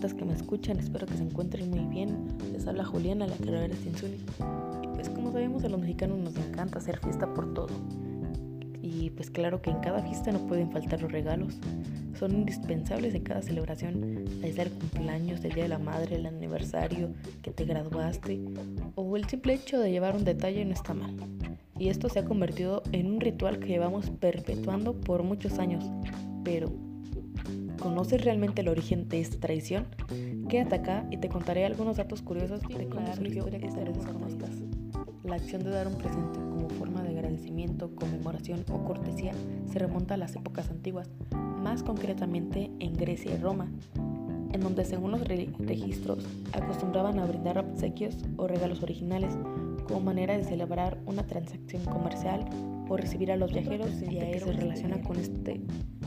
que me escuchan, espero que se encuentren muy bien. Les habla Juliana, la de Cinsuni. Y pues como sabemos a los mexicanos nos encanta hacer fiesta por todo. Y pues claro que en cada fiesta no pueden faltar los regalos. Son indispensables en cada celebración, desde el cumpleaños, el día de la madre, el aniversario, que te graduaste, o el simple hecho de llevar un detalle no está mal. Y esto se ha convertido en un ritual que llevamos perpetuando por muchos años. Pero ¿Conoces realmente el origen de esta tradición? Quédate acá y te contaré algunos datos curiosos de cómo surgió esta conozcas. La acción de dar un presente como forma de agradecimiento, conmemoración o cortesía se remonta a las épocas antiguas, más concretamente en Grecia y Roma, en donde según los registros acostumbraban a brindar obsequios o regalos originales como manera de celebrar una transacción comercial o recibir a los viajeros y a que se relaciona con este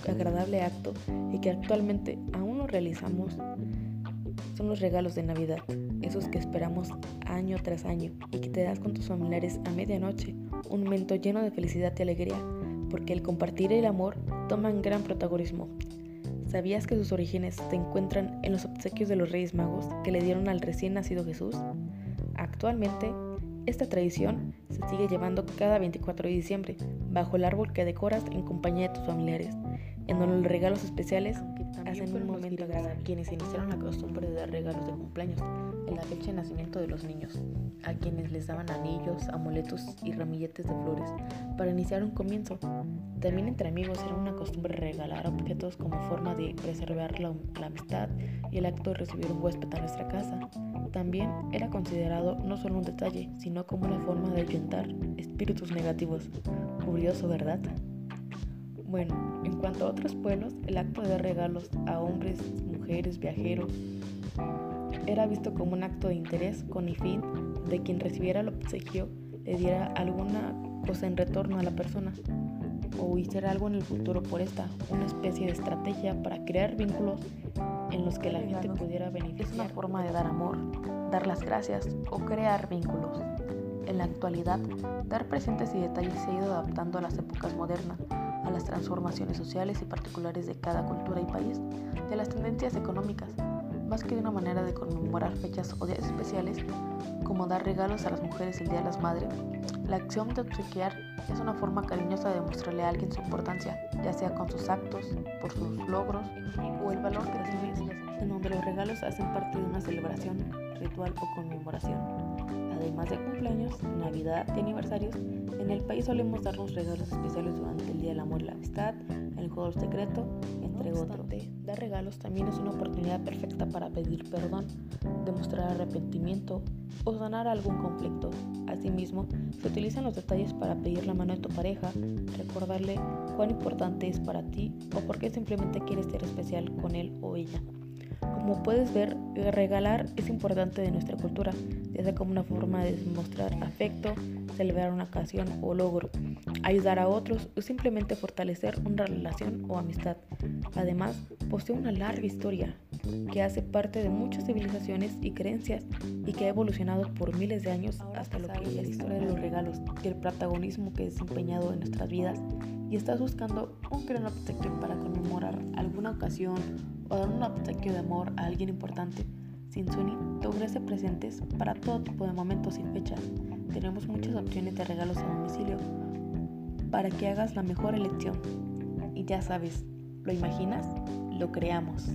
agradable acto y que actualmente aún no realizamos son los regalos de Navidad, esos que esperamos año tras año y que te das con tus familiares a medianoche, un momento lleno de felicidad y alegría, porque el compartir el amor toman gran protagonismo. ¿Sabías que sus orígenes se encuentran en los obsequios de los Reyes Magos que le dieron al recién nacido Jesús? Actualmente, esta tradición se sigue llevando cada 24 de diciembre, bajo el árbol que decoras en compañía de tus familiares, en donde los regalos especiales hacen un momento agradable. Quienes iniciaron la costumbre de dar regalos de cumpleaños en la fecha de nacimiento de los niños, a quienes les daban anillos, amuletos y ramilletes de flores para iniciar un comienzo. También entre amigos era una costumbre regalar objetos como forma de preservar la, la amistad y el acto de recibir un huésped a nuestra casa. También era considerado no solo un detalle, sino como una forma de ahuyentar espíritus negativos. Curioso, ¿verdad? Bueno, en cuanto a otros pueblos, el acto de dar regalos a hombres, mujeres, viajeros, era visto como un acto de interés con el fin de quien recibiera el obsequio le diera alguna cosa en retorno a la persona o hiciera algo en el futuro por esta, una especie de estrategia para crear vínculos en los que la gente pudiera beneficiar. Es una forma de dar amor, dar las gracias o crear vínculos. En la actualidad, dar presentes y detalles se ha ido adaptando a las épocas modernas, a las transformaciones sociales y particulares de cada cultura y país, de las tendencias económicas, más que de una manera de conmemorar fechas o días especiales, como dar regalos a las mujeres el Día de las Madres. La acción de obsequiar es una forma cariñosa de mostrarle a alguien su importancia, ya sea con sus actos, por sus logros o el valor que recibe, en donde los regalos hacen parte de una celebración, ritual o conmemoración. Además de cumpleaños, Navidad y aniversarios, en el país solemos darnos regalos especiales durante el Día del Amor y la Amistad, juego secreto, entre otros. Dar regalos también es una oportunidad perfecta para pedir perdón, demostrar arrepentimiento o sanar algún conflicto. Asimismo, se utilizan los detalles para pedir la mano de tu pareja, recordarle cuán importante es para ti o por qué simplemente quieres ser especial con él o ella. Como puedes ver, regalar es importante de nuestra cultura, ya sea como una forma de demostrar afecto, celebrar una ocasión o logro, ayudar a otros o simplemente fortalecer una relación o amistad. Además, posee una larga historia que hace parte de muchas civilizaciones y creencias y que ha evolucionado por miles de años hasta lo que es la historia de los regalos y el protagonismo que ha desempeñado en nuestras vidas y estás buscando un gran obsequio para conmemorar alguna ocasión o dar un obsequio de amor a alguien importante, Sinsuni te ofrece presentes para todo tipo de momentos y fechas. Tenemos muchas opciones de regalos a domicilio para que hagas la mejor elección. Y ya sabes, ¿lo imaginas? Lo creamos.